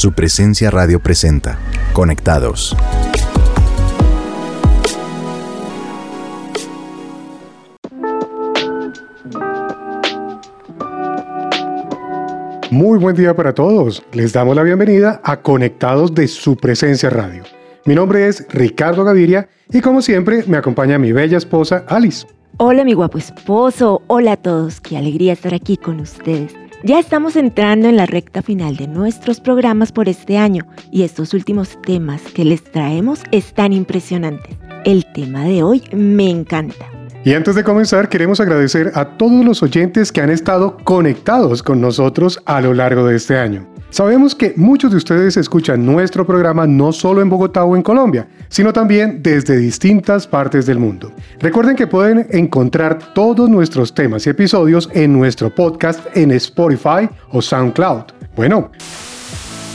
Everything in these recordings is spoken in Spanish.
Su presencia radio presenta. Conectados. Muy buen día para todos. Les damos la bienvenida a Conectados de su presencia radio. Mi nombre es Ricardo Gaviria y como siempre me acompaña mi bella esposa Alice. Hola mi guapo esposo, hola a todos, qué alegría estar aquí con ustedes. Ya estamos entrando en la recta final de nuestros programas por este año y estos últimos temas que les traemos están impresionantes. El tema de hoy me encanta. Y antes de comenzar, queremos agradecer a todos los oyentes que han estado conectados con nosotros a lo largo de este año. Sabemos que muchos de ustedes escuchan nuestro programa no solo en Bogotá o en Colombia, sino también desde distintas partes del mundo. Recuerden que pueden encontrar todos nuestros temas y episodios en nuestro podcast en Spotify o SoundCloud. Bueno,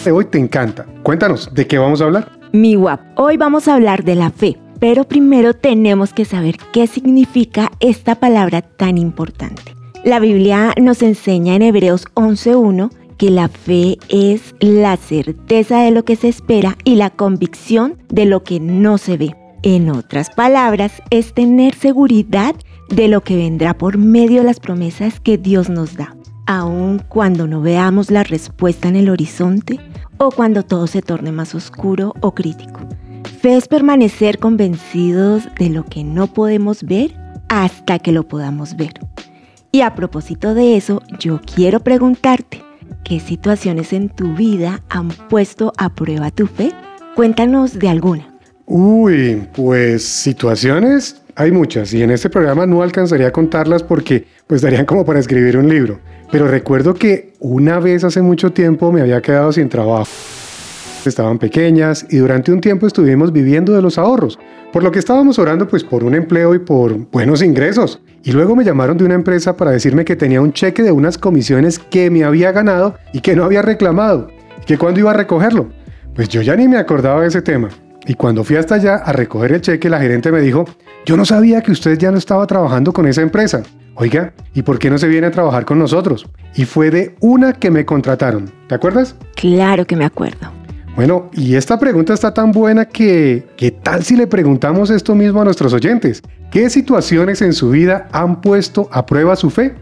hoy te encanta. Cuéntanos, ¿de qué vamos a hablar? Mi guap, hoy vamos a hablar de la fe, pero primero tenemos que saber qué significa esta palabra tan importante. La Biblia nos enseña en Hebreos 11.1 que la fe es la certeza de lo que se espera y la convicción de lo que no se ve. En otras palabras, es tener seguridad de lo que vendrá por medio de las promesas que Dios nos da, aun cuando no veamos la respuesta en el horizonte o cuando todo se torne más oscuro o crítico. Fe es permanecer convencidos de lo que no podemos ver hasta que lo podamos ver. Y a propósito de eso, yo quiero preguntarte, ¿Qué situaciones en tu vida han puesto a prueba tu fe? Cuéntanos de alguna. Uy, pues situaciones hay muchas y en este programa no alcanzaría a contarlas porque pues darían como para escribir un libro. Pero recuerdo que una vez hace mucho tiempo me había quedado sin trabajo. Estaban pequeñas y durante un tiempo estuvimos viviendo de los ahorros, por lo que estábamos orando pues por un empleo y por buenos ingresos. Y luego me llamaron de una empresa para decirme que tenía un cheque de unas comisiones que me había ganado y que no había reclamado, y que cuándo iba a recogerlo. Pues yo ya ni me acordaba de ese tema. Y cuando fui hasta allá a recoger el cheque, la gerente me dijo, yo no sabía que usted ya no estaba trabajando con esa empresa. Oiga, ¿y por qué no se viene a trabajar con nosotros? Y fue de una que me contrataron. ¿Te acuerdas? Claro que me acuerdo. Bueno, y esta pregunta está tan buena que, ¿qué tal si le preguntamos esto mismo a nuestros oyentes? ¿Qué situaciones en su vida han puesto a prueba su fe?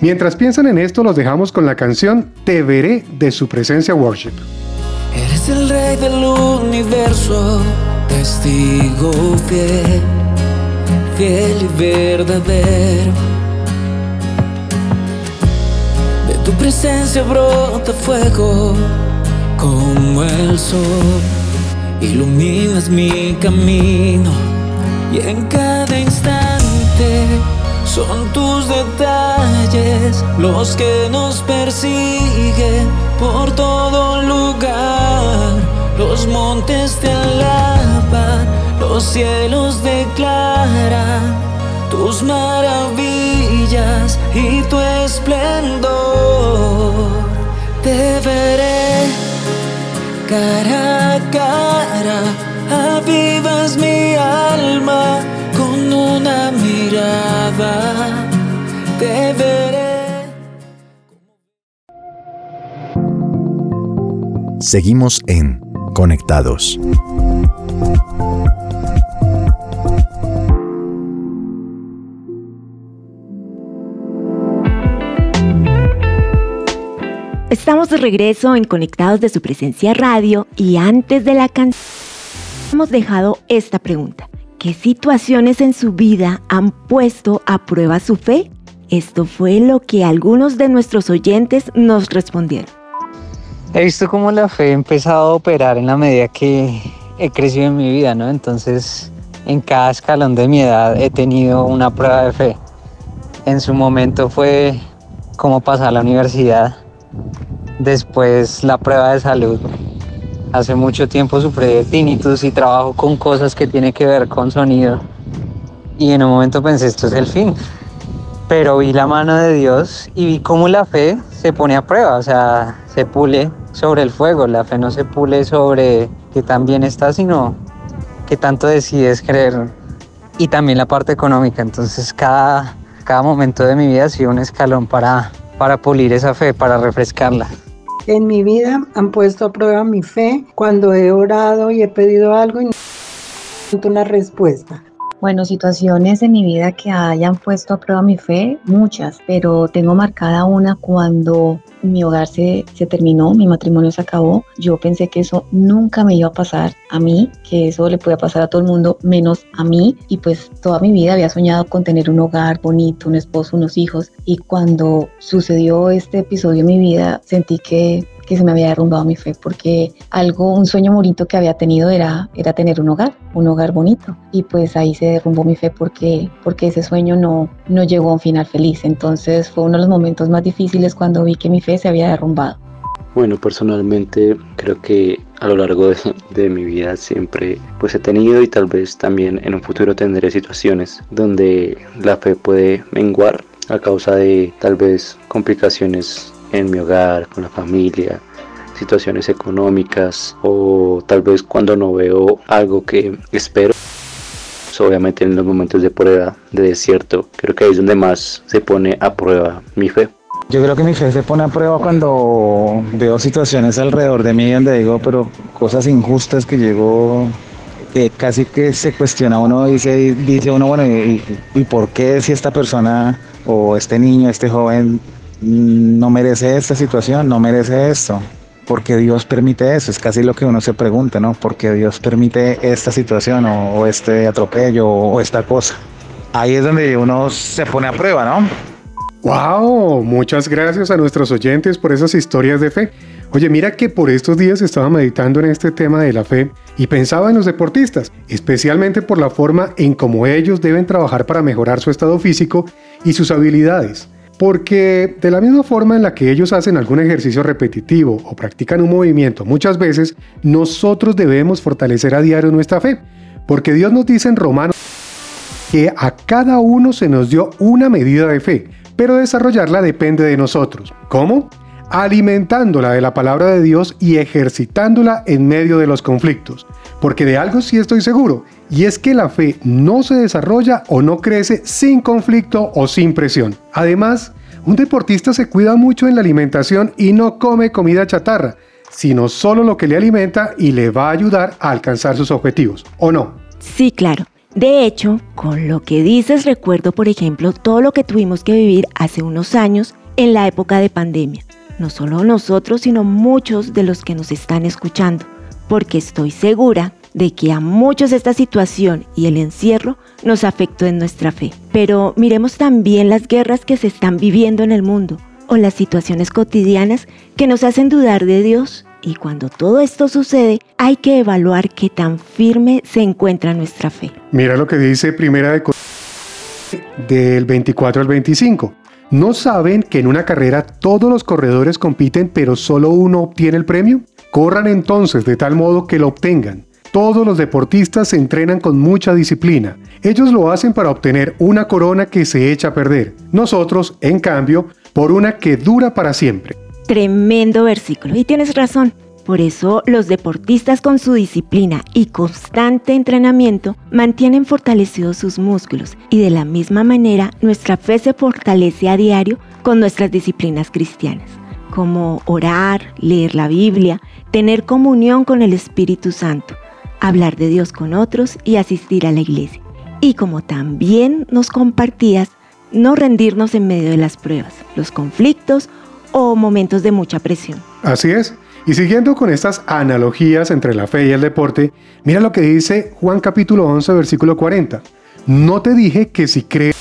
Mientras piensan en esto, los dejamos con la canción Te veré de su presencia worship. Eres el rey del universo, testigo fiel, fiel y verdadero. De tu presencia brota fuego como el sol, iluminas mi camino y en cada instante son tus detalles los que nos persiguen por todo lugar. Los montes te alaban, los cielos declaran tus maravillas y tu esplendor. Te veré cara a cara, avivas mi alma con una mirada, te veré. Seguimos en Conectados. Estamos de regreso en Conectados de su presencia radio y antes de la canción hemos dejado esta pregunta. ¿Qué situaciones en su vida han puesto a prueba su fe? Esto fue lo que algunos de nuestros oyentes nos respondieron. He visto cómo la fe ha empezado a operar en la medida que he crecido en mi vida, ¿no? Entonces, en cada escalón de mi edad he tenido una prueba de fe. En su momento fue como pasar la universidad Después la prueba de salud. Hace mucho tiempo sufrí tinnitus y trabajo con cosas que tienen que ver con sonido. Y en un momento pensé, esto es el fin. Pero vi la mano de Dios y vi cómo la fe se pone a prueba, o sea, se pule sobre el fuego. La fe no se pule sobre que tan bien está, sino que tanto decides creer. Y también la parte económica. Entonces cada, cada momento de mi vida ha sido un escalón para, para pulir esa fe, para refrescarla. En mi vida han puesto a prueba mi fe cuando he orado y he pedido algo y no una respuesta. Bueno, situaciones en mi vida que hayan puesto a prueba mi fe, muchas, pero tengo marcada una cuando mi hogar se, se, terminó, mi matrimonio se acabó. Yo pensé que eso nunca me iba a pasar a mí, que eso le podía pasar a todo el mundo, menos a mí. Y pues toda mi vida había soñado con tener un hogar bonito, un esposo, unos hijos. Y cuando sucedió este episodio en mi vida, sentí que que se me había derrumbado mi fe, porque algo, un sueño bonito que había tenido era, era tener un hogar, un hogar bonito. Y pues ahí se derrumbó mi fe porque, porque ese sueño no, no llegó a un final feliz. Entonces fue uno de los momentos más difíciles cuando vi que mi fe se había derrumbado. Bueno, personalmente creo que a lo largo de, de, mi vida siempre pues he tenido y tal vez también en un futuro tendré situaciones donde la fe puede menguar a causa de tal vez complicaciones en mi hogar, con la familia, situaciones económicas o tal vez cuando no veo algo que espero. Pues, obviamente en los momentos de prueba, de desierto, creo que ahí es donde más se pone a prueba mi fe. Yo creo que mi fe se pone a prueba cuando veo situaciones alrededor de mí donde digo, pero cosas injustas que llego, que casi que se cuestiona uno dice, dice uno, bueno, ¿y, ¿y por qué si esta persona o este niño, este joven no merece esta situación, no merece esto. porque Dios permite eso? Es casi lo que uno se pregunta, ¿no? ¿Por qué Dios permite esta situación o, este atropello o, esta cosa? Ahí es donde uno se pone a prueba, ¿no? ¡Wow! Muchas gracias a nuestros oyentes por esas historias de fe. Oye, mira que por estos días estaba meditando en este tema de la fe y pensaba en los deportistas, especialmente por la forma en cómo ellos deben trabajar para mejorar su estado físico y sus habilidades. Porque de la misma forma en la que ellos hacen algún ejercicio repetitivo o practican un movimiento muchas veces, nosotros debemos fortalecer a diario nuestra fe. Porque Dios nos dice en Romanos que a cada uno se nos dio una medida de fe, pero desarrollarla depende de nosotros. ¿Cómo? Alimentándola de la palabra de Dios y ejercitándola en medio de los conflictos. Porque de algo sí estoy seguro, y es que la fe no se desarrolla o no crece sin conflicto o sin presión. Además, un deportista se cuida mucho en la alimentación y no come comida chatarra, sino solo lo que le alimenta y le va a ayudar a alcanzar sus objetivos, ¿o no? Sí, claro. De hecho, con lo que dices recuerdo, por ejemplo, todo lo que tuvimos que vivir hace unos años en la época de pandemia. No solo nosotros, sino muchos de los que nos están escuchando, porque estoy segura de que a muchos esta situación y el encierro nos afectó en nuestra fe. Pero miremos también las guerras que se están viviendo en el mundo o las situaciones cotidianas que nos hacen dudar de Dios. Y cuando todo esto sucede, hay que evaluar qué tan firme se encuentra nuestra fe. Mira lo que dice Primera de del 24 al 25. ¿No saben que en una carrera todos los corredores compiten pero solo uno obtiene el premio? Corran entonces de tal modo que lo obtengan. Todos los deportistas se entrenan con mucha disciplina. Ellos lo hacen para obtener una corona que se echa a perder. Nosotros, en cambio, por una que dura para siempre. Tremendo versículo. Y tienes razón. Por eso los deportistas con su disciplina y constante entrenamiento mantienen fortalecidos sus músculos y de la misma manera nuestra fe se fortalece a diario con nuestras disciplinas cristianas, como orar, leer la Biblia, tener comunión con el Espíritu Santo, hablar de Dios con otros y asistir a la iglesia. Y como también nos compartías, no rendirnos en medio de las pruebas, los conflictos o momentos de mucha presión. Así es. Y siguiendo con estas analogías entre la fe y el deporte, mira lo que dice Juan capítulo 11 versículo 40. No te dije que si crees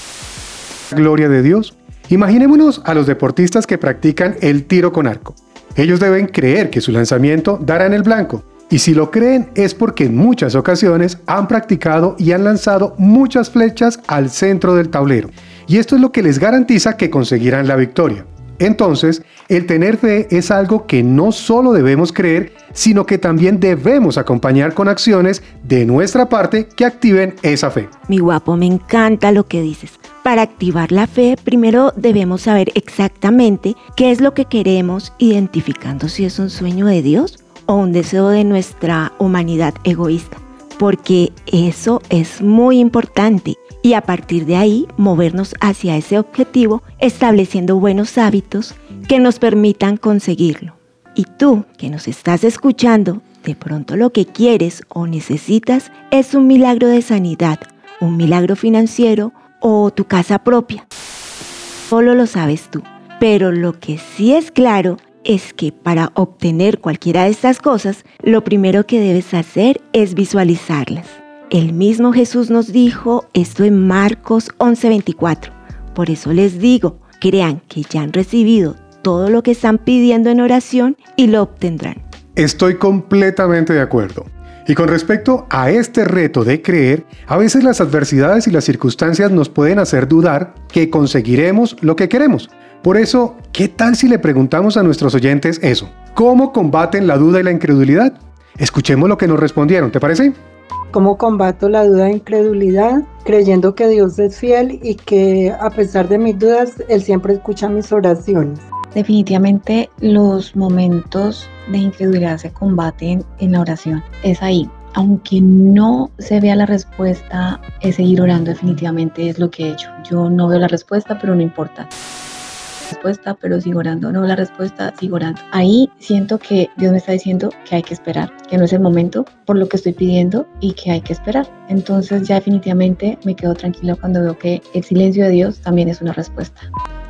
la gloria de Dios. Imaginémonos a los deportistas que practican el tiro con arco. Ellos deben creer que su lanzamiento dará en el blanco y si lo creen es porque en muchas ocasiones han practicado y han lanzado muchas flechas al centro del tablero. Y esto es lo que les garantiza que conseguirán la victoria. Entonces, el tener fe es algo que no solo debemos creer, sino que también debemos acompañar con acciones de nuestra parte que activen esa fe. Mi guapo, me encanta lo que dices. Para activar la fe, primero debemos saber exactamente qué es lo que queremos, identificando si es un sueño de Dios o un deseo de nuestra humanidad egoísta, porque eso es muy importante y a partir de ahí movernos hacia ese objetivo estableciendo buenos hábitos que nos permitan conseguirlo. Y tú que nos estás escuchando, de pronto lo que quieres o necesitas es un milagro de sanidad, un milagro financiero o tu casa propia. Solo lo sabes tú. Pero lo que sí es claro es que para obtener cualquiera de estas cosas, lo primero que debes hacer es visualizarlas. El mismo Jesús nos dijo esto en Marcos 11:24. Por eso les digo, crean que ya han recibido todo lo que están pidiendo en oración y lo obtendrán. Estoy completamente de acuerdo. Y con respecto a este reto de creer, a veces las adversidades y las circunstancias nos pueden hacer dudar que conseguiremos lo que queremos. Por eso, ¿qué tal si le preguntamos a nuestros oyentes eso? ¿Cómo combaten la duda y la incredulidad? Escuchemos lo que nos respondieron, ¿te parece? ¿Cómo combato la duda e incredulidad? Creyendo que Dios es fiel y que a pesar de mis dudas, Él siempre escucha mis oraciones. Definitivamente los momentos de incredulidad se combaten en la oración. Es ahí. Aunque no se vea la respuesta, es seguir orando definitivamente es lo que he hecho. Yo no veo la respuesta, pero no importa respuesta, pero sigo orando. No la respuesta, sigo orando. Ahí siento que Dios me está diciendo que hay que esperar, que no es el momento por lo que estoy pidiendo y que hay que esperar. Entonces ya definitivamente me quedo tranquilo cuando veo que el silencio de Dios también es una respuesta.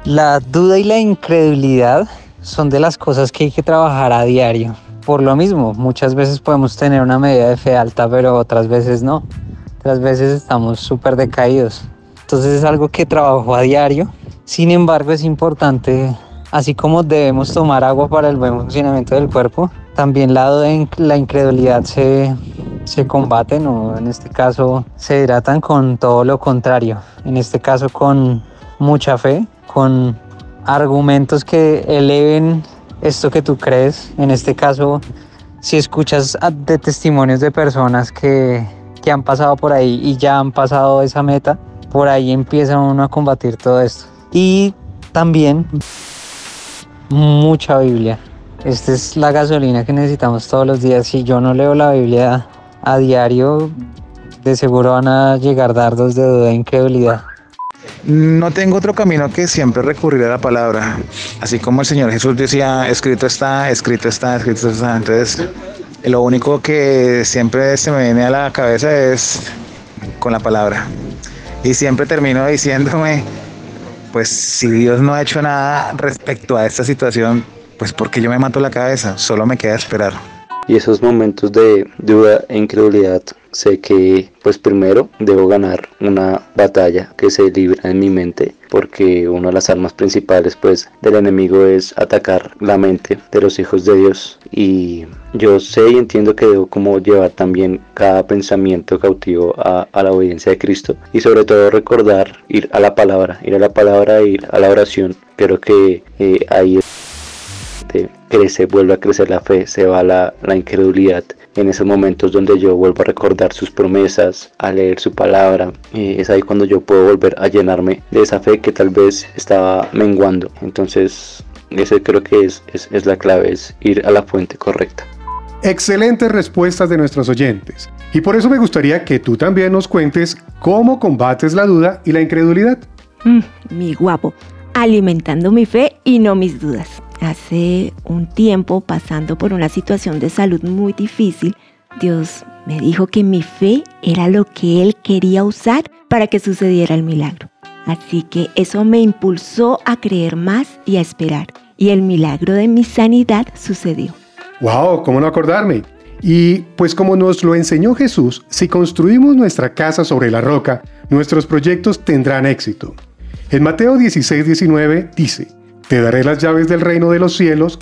La duda y la incredulidad son de las cosas que hay que trabajar a diario. Por lo mismo, muchas veces podemos tener una medida de fe alta, pero otras veces no. Otras veces estamos súper decaídos. Entonces es algo que trabajo a diario sin embargo, es importante, así como debemos tomar agua para el buen funcionamiento del cuerpo, también la, la incredulidad se, se combaten o en este caso se hidratan con todo lo contrario. En este caso con mucha fe, con argumentos que eleven esto que tú crees. En este caso, si escuchas de testimonios de personas que, que han pasado por ahí y ya han pasado esa meta, por ahí empieza uno a combatir todo esto. Y también mucha Biblia. Esta es la gasolina que necesitamos todos los días. Si yo no leo la Biblia a diario, de seguro van a llegar dardos de duda e incredulidad. No tengo otro camino que siempre recurrir a la palabra. Así como el Señor Jesús decía, escrito está, escrito está, escrito está. Entonces, lo único que siempre se me viene a la cabeza es con la palabra. Y siempre termino diciéndome, pues si Dios no ha hecho nada respecto a esta situación, pues porque yo me mato la cabeza, solo me queda esperar. Y esos momentos de duda e incredulidad, sé que pues primero debo ganar una batalla que se libra en mi mente, porque una de las armas principales pues del enemigo es atacar la mente de los hijos de Dios y yo sé y entiendo que debo como llevar también cada pensamiento cautivo a, la obediencia de Cristo y sobre todo recordar ir a la palabra, ir a la palabra, ir a la oración. Creo que eh, ahí crece, vuelve a crecer la fe, se va la, la incredulidad en esos momentos donde yo vuelvo a recordar sus promesas, a leer su palabra, es ahí cuando yo puedo volver a llenarme de esa fe que tal vez estaba menguando. Entonces, eso creo que es, es, es la clave, es ir a la fuente correcta. Excelentes respuestas de nuestros oyentes. Y por eso me gustaría que tú también nos cuentes cómo combates la duda y la incredulidad. Mm, mi guapo, alimentando mi fe y no mis dudas hace un tiempo pasando por una situación de salud muy difícil, Dios me dijo que mi fe era lo que Él quería usar para que sucediera el milagro. Así que eso me impulsó a creer más y a esperar. Y el milagro de mi sanidad sucedió. ¡Wow! ¿Cómo no acordarme? Y pues como nos lo enseñó Jesús, si construimos nuestra casa sobre la roca, nuestros proyectos tendrán éxito. En Mateo 16, 19 dice, te daré las llaves del reino de los cielos.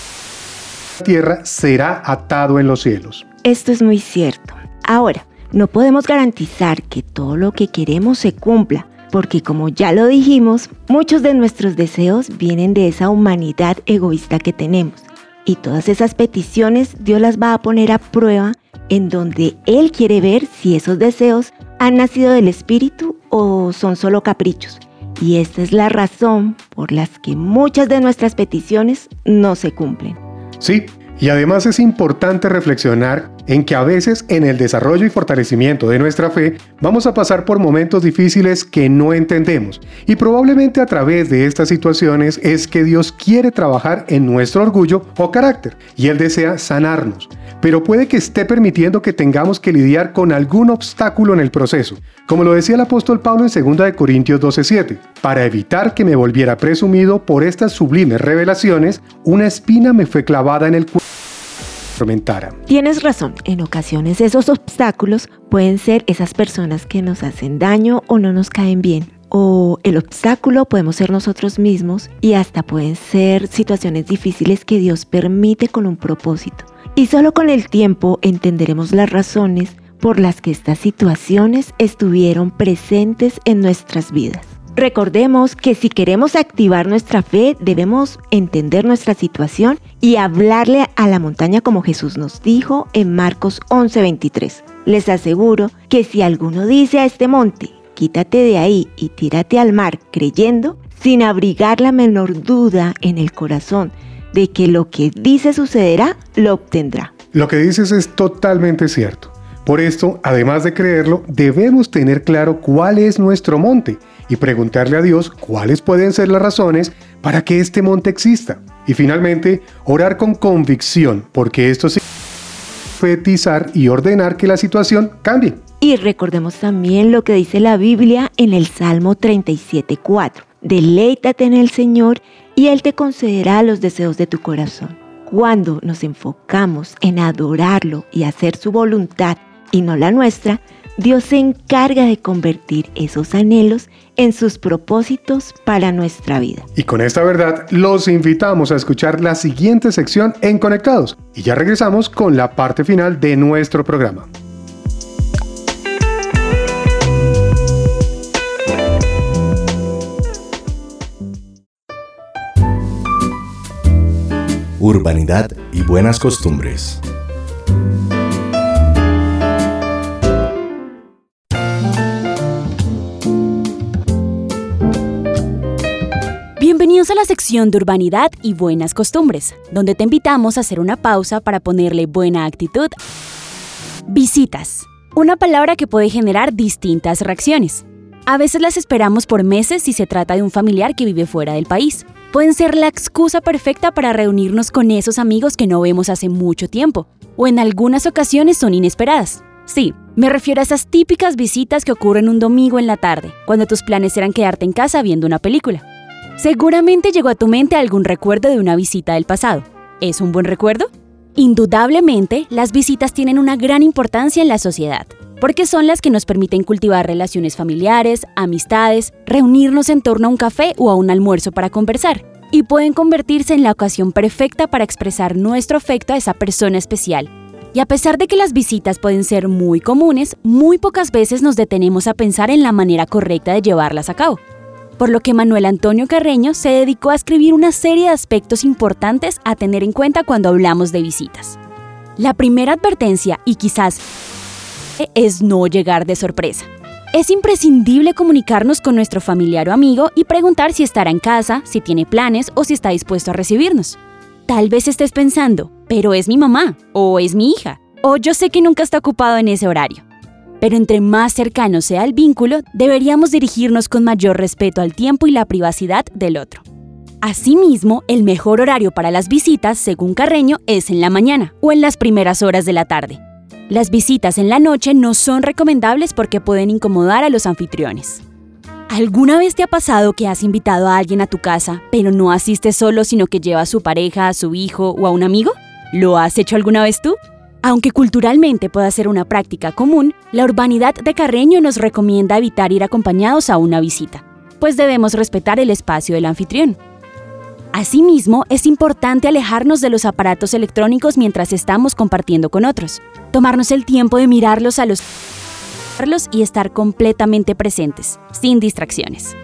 La tierra será atado en los cielos. Esto es muy cierto. Ahora, no podemos garantizar que todo lo que queremos se cumpla, porque como ya lo dijimos, muchos de nuestros deseos vienen de esa humanidad egoísta que tenemos. Y todas esas peticiones Dios las va a poner a prueba en donde Él quiere ver si esos deseos han nacido del Espíritu o son solo caprichos. Y esta es la razón por las que muchas de nuestras peticiones no se cumplen. Sí, Y además es importante reflexionar en que a veces en el desarrollo y fortalecimiento de nuestra fe vamos a pasar por momentos difíciles que no entendemos. Y probablemente a través de estas situaciones es que Dios quiere trabajar en nuestro orgullo o carácter. Y Él desea sanarnos. Pero puede que esté permitiendo que tengamos que lidiar con algún obstáculo en el proceso. Como lo decía el apóstol Pablo en 2 Corintios 12:7. Para evitar que me volviera presumido por estas sublimes revelaciones, una espina me fue clavada en el cuerpo Tienes razón, en ocasiones esos obstáculos pueden ser esas personas que nos hacen daño o no nos caen bien. O el obstáculo podemos ser nosotros mismos y hasta pueden ser situaciones difíciles que Dios permite con un propósito. Y solo con el tiempo entenderemos las razones por las que estas situaciones estuvieron presentes en nuestras vidas. Recordemos que si queremos activar nuestra fe, debemos entender nuestra situación y hablarle a la montaña como Jesús nos dijo en Marcos 11:23. Les aseguro que si alguno dice a este monte, quítate de ahí y tírate al mar, creyendo, sin abrigar la menor duda en el corazón de que lo que dice sucederá, lo obtendrá. Lo que dices es totalmente cierto. Por esto, además de creerlo, debemos tener claro cuál es nuestro monte y preguntarle a Dios cuáles pueden ser las razones para que este monte exista. Y finalmente, orar con convicción, porque esto significa fetizar y ordenar que la situación cambie. Y recordemos también lo que dice la Biblia en el Salmo 37.4. Deleítate en el Señor y Él te concederá los deseos de tu corazón. Cuando nos enfocamos en adorarlo y hacer su voluntad y no la nuestra, Dios se encarga de convertir esos anhelos en sus propósitos para nuestra vida. Y con esta verdad los invitamos a escuchar la siguiente sección en Conectados y ya regresamos con la parte final de nuestro programa. Urbanidad y buenas costumbres. Bienvenidos a la sección de Urbanidad y Buenas Costumbres, donde te invitamos a hacer una pausa para ponerle buena actitud. Visitas. Una palabra que puede generar distintas reacciones. A veces las esperamos por meses si se trata de un familiar que vive fuera del país. Pueden ser la excusa perfecta para reunirnos con esos amigos que no vemos hace mucho tiempo, o en algunas ocasiones son inesperadas. Sí, me refiero a esas típicas visitas que ocurren un domingo en la tarde, cuando tus planes eran quedarte en casa viendo una película. Seguramente llegó a tu mente algún recuerdo de una visita del pasado. ¿Es un buen recuerdo? Indudablemente, las visitas tienen una gran importancia en la sociedad, porque son las que nos permiten cultivar relaciones familiares, amistades, reunirnos en torno a un café o a un almuerzo para conversar, y pueden convertirse en la ocasión perfecta para expresar nuestro afecto a esa persona especial. Y a pesar de que las visitas pueden ser muy comunes, muy pocas veces nos detenemos a pensar en la manera correcta de llevarlas a cabo por lo que Manuel Antonio Carreño se dedicó a escribir una serie de aspectos importantes a tener en cuenta cuando hablamos de visitas. La primera advertencia, y quizás es no llegar de sorpresa. Es imprescindible comunicarnos con nuestro familiar o amigo y preguntar si estará en casa, si tiene planes o si está dispuesto a recibirnos. Tal vez estés pensando, pero es mi mamá, o es mi hija, o yo sé que nunca está ocupado en ese horario pero entre más cercano sea el vínculo, deberíamos dirigirnos con mayor respeto al tiempo y la privacidad del otro. Asimismo, el mejor horario para las visitas, según Carreño, es en la mañana o en las primeras horas de la tarde. Las visitas en la noche no son recomendables porque pueden incomodar a los anfitriones. ¿Alguna vez te ha pasado que has invitado a alguien a tu casa, pero no asistes solo, sino que lleva a su pareja, a su hijo o a un amigo? ¿Lo has hecho alguna vez tú? Aunque culturalmente pueda ser una práctica común, la urbanidad de Carreño nos recomienda evitar ir acompañados a una visita, pues debemos respetar el espacio del anfitrión. Asimismo, es importante alejarnos de los aparatos electrónicos mientras estamos compartiendo con otros, tomarnos el tiempo de mirarlos a los y estar completamente presentes, sin distracciones.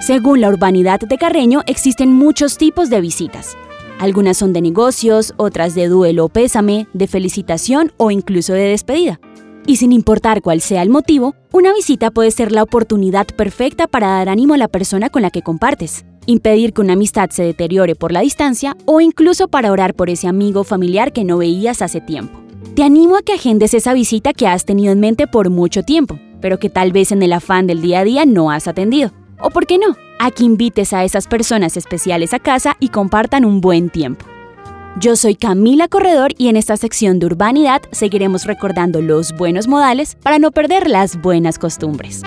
Según la urbanidad de Carreño, existen muchos tipos de visitas, algunas son de negocios, otras de duelo o pésame, de felicitación o incluso de despedida. Y sin importar cuál sea el motivo, una visita puede ser la oportunidad perfecta para dar ánimo a la persona con la que compartes. impedir que una amistad se deteriore por la distancia o incluso para orar por ese amigo o familiar que no veías hace tiempo. Te animo a que agendes esa visita que has tenido en mente por mucho tiempo, pero que tal vez en el afán del día a día no has atendido. O por qué no, a que invites a esas personas especiales a casa y compartan un buen tiempo. Yo soy Camila Corredor y en esta sección de urbanidad seguiremos recordando los buenos modales para no perder las buenas costumbres.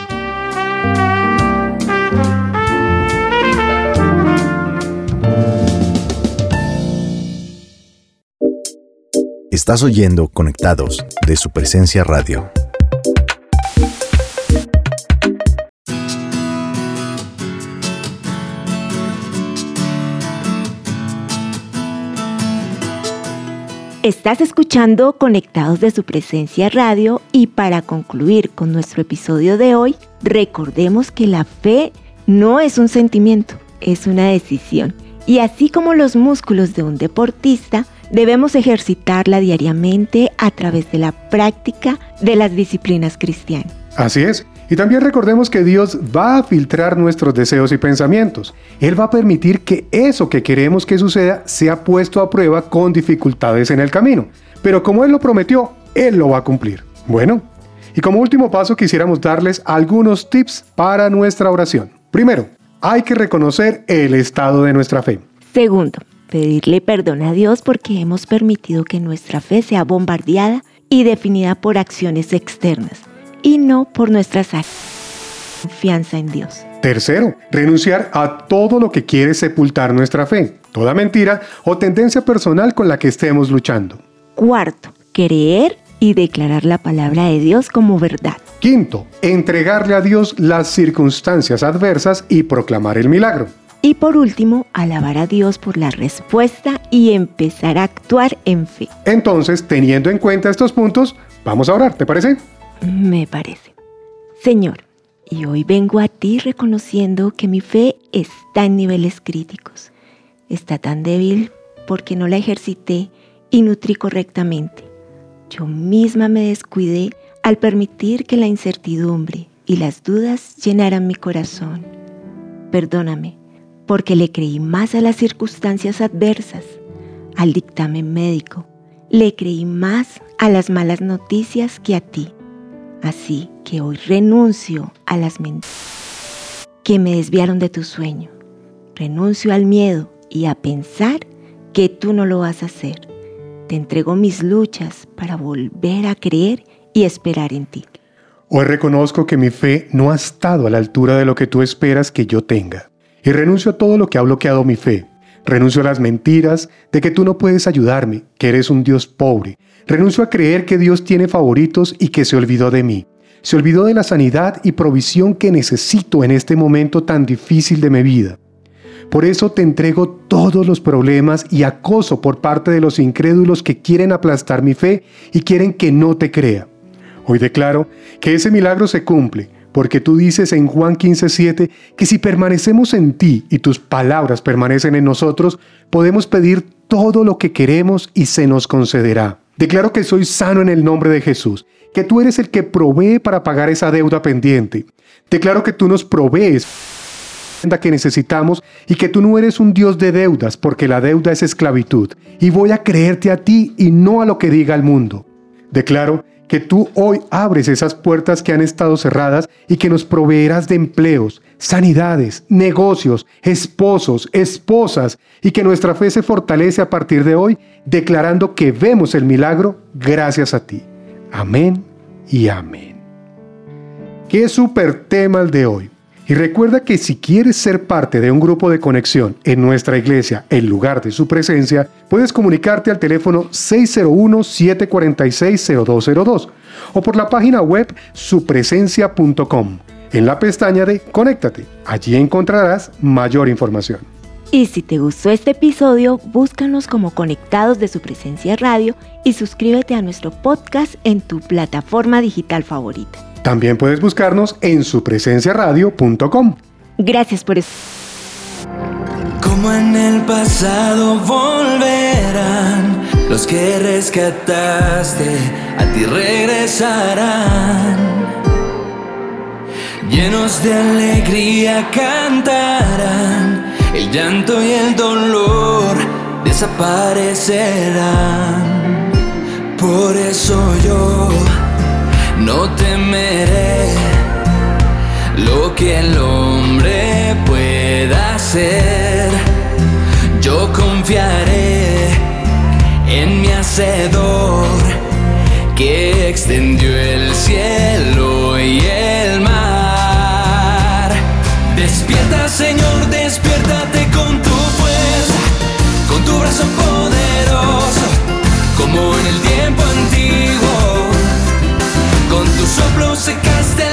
Estás oyendo Conectados de su presencia radio. Estás escuchando Conectados de su presencia radio y para concluir con nuestro episodio de hoy, recordemos que la fe no es un sentimiento, es una decisión. Y así como los músculos de un deportista, debemos ejercitarla diariamente a través de la práctica de las disciplinas cristianas. Así es. Y también recordemos que Dios va a filtrar nuestros deseos y pensamientos. Él va a permitir que eso que queremos que suceda sea puesto a prueba con dificultades en el camino. Pero como Él lo prometió, Él lo va a cumplir. Bueno, y como último paso quisiéramos darles algunos tips para nuestra oración. Primero, hay que reconocer el estado de nuestra fe. Segundo, pedirle perdón a Dios porque hemos permitido que nuestra fe sea bombardeada y definida por acciones externas y no por nuestra confianza en Dios. Tercero, renunciar a todo lo que quiere sepultar nuestra fe, toda mentira o tendencia personal con la que estemos luchando. Cuarto, creer y declarar la palabra de Dios como verdad. Quinto, entregarle a Dios las circunstancias adversas y proclamar el milagro. Y por último, alabar a Dios por la respuesta y empezar a actuar en fe. Entonces, teniendo en cuenta estos puntos, vamos a orar, ¿te parece? Me parece. Señor, y hoy vengo a ti reconociendo que mi fe está en niveles críticos. Está tan débil porque no la ejercité y nutrí correctamente. Yo misma me descuidé al permitir que la incertidumbre y las dudas llenaran mi corazón. Perdóname, porque le creí más a las circunstancias adversas, al dictamen médico. Le creí más a las malas noticias que a ti. Así que hoy renuncio a las mentiras que me desviaron de tu sueño. Renuncio al miedo y a pensar que tú no lo vas a hacer. Te entrego mis luchas para volver a creer y esperar en ti. Hoy reconozco que mi fe no ha estado a la altura de lo que tú esperas que yo tenga. Y renuncio a todo lo que ha bloqueado mi fe. Renuncio a las mentiras de que tú no puedes ayudarme, que eres un Dios pobre, Renuncio a creer que Dios tiene favoritos y que se olvidó de mí. Se olvidó de la sanidad y provisión que necesito en este momento tan difícil de mi vida. Por eso te entrego todos los problemas y acoso por parte de los incrédulos que quieren aplastar mi fe y quieren que no te crea. Hoy declaro que ese milagro se cumple, porque tú dices en Juan 15:7 que si permanecemos en ti y tus palabras permanecen en nosotros, podemos pedir todo lo que queremos y se nos concederá. Declaro que soy sano en el nombre de Jesús, que tú eres el que provee para pagar esa deuda pendiente. Declaro que tú nos provees que necesitamos y que tú no eres un Dios de deudas porque la deuda es esclavitud. Y voy a creerte a ti y no a lo que diga el mundo. Declaro que tú hoy abres esas puertas que han estado cerradas y que nos proveerás de empleos, sanidades, negocios, esposos, esposas y que nuestra fe se fortalece a partir de hoy declarando que vemos el milagro gracias a ti. Amén y amén. Qué súper tema el de hoy. Y recuerda que si quieres ser parte de un grupo de conexión en nuestra iglesia en lugar de su presencia, puedes comunicarte al teléfono 601-746-0202 o por la página web supresencia.com en la pestaña de Conéctate. Allí encontrarás mayor información. Y si te gustó este episodio, búscanos como Conectados de su presencia radio y suscríbete a nuestro podcast en tu plataforma digital favorita. También puedes buscarnos en supresenciaradio.com. Gracias por eso. Como en el pasado volverán, los que rescataste a ti regresarán. Llenos de alegría cantarán, el llanto y el dolor desaparecerán. Por eso yo no temeré lo que el hombre pueda hacer. Yo confiaré en mi hacedor que extendió el cielo y el mar. Despierta, Señor, despiértate con tu fuerza, con tu brazo poderoso, como en el día. against the